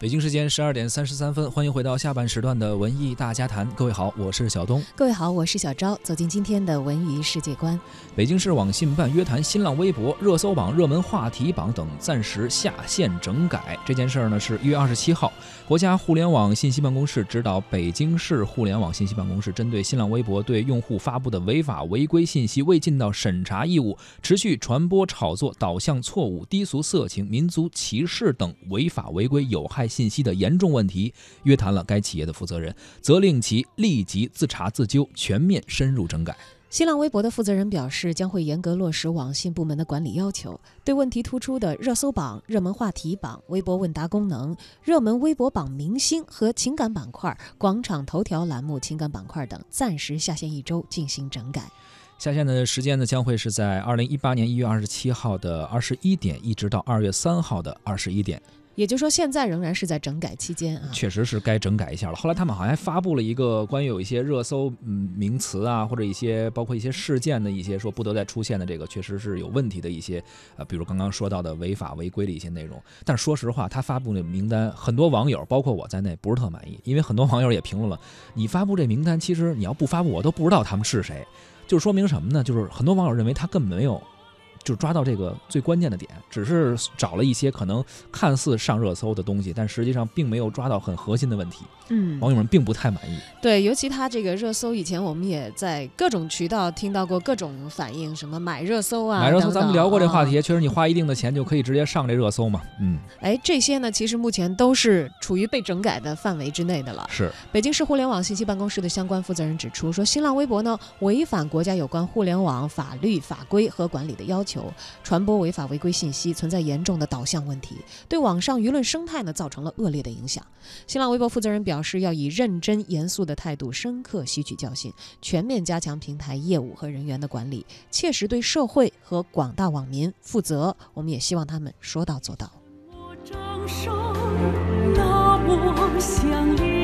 北京时间十二点三十三分，欢迎回到下半时段的文艺大家谈。各位好，我是小东。各位好，我是小昭。走进今天的文娱世界观。北京市网信办约谈新浪微博热搜榜、热门话题榜等暂时下线整改。这件事儿呢，是一月二十七号，国家互联网信息办公室指导北京市互联网信息办公室，针对新浪微博对用户发布的违法违规信息未尽到审查义务，持续传播、炒作导向错误、低俗、色情、民族歧视等违法违规有害。信息的严重问题，约谈了该企业的负责人，责令其立即自查自纠，全面深入整改。新浪微博的负责人表示，将会严格落实网信部门的管理要求，对问题突出的热搜榜、热门话题榜、微博问答功能、热门微博榜明星和情感板块、广场头条栏目情感板块等，暂时下线一周进行整改。下线的时间呢，将会是在二零一八年一月二十七号的二十一点，一直到二月三号的二十一点。也就是说，现在仍然是在整改期间啊。确实是该整改一下了。后来他们好像还发布了一个关于有一些热搜嗯名词啊，或者一些包括一些事件的一些说不得再出现的这个，确实是有问题的一些呃，比如刚刚说到的违法违规的一些内容。但是说实话，他发布的名单，很多网友包括我在内不是特满意，因为很多网友也评论了，你发布这名单，其实你要不发布，我都不知道他们是谁，就是说明什么呢？就是很多网友认为他根本没有。就抓到这个最关键的点，只是找了一些可能看似上热搜的东西，但实际上并没有抓到很核心的问题。嗯，网友们并不太满意。对，尤其他这个热搜，以前我们也在各种渠道听到过各种反应，什么买热搜啊，买热搜，咱们聊过这话题，确实你花一定的钱就可以直接上这热搜嘛。嗯，哎，这些呢，其实目前都是处于被整改的范围之内的了。是，北京市互联网信息办公室的相关负责人指出，说新浪微博呢违反国家有关互联网法律法规和管理的要求，求传播违法违规信息，存在严重的导向问题，对网上舆论生态呢造成了恶劣的影响。新浪微博负责人表示，要以认真严肃的态度，深刻吸取教训，全面加强平台业务和人员的管理，切实对社会和广大网民负责。我们也希望他们说到做到。那么想，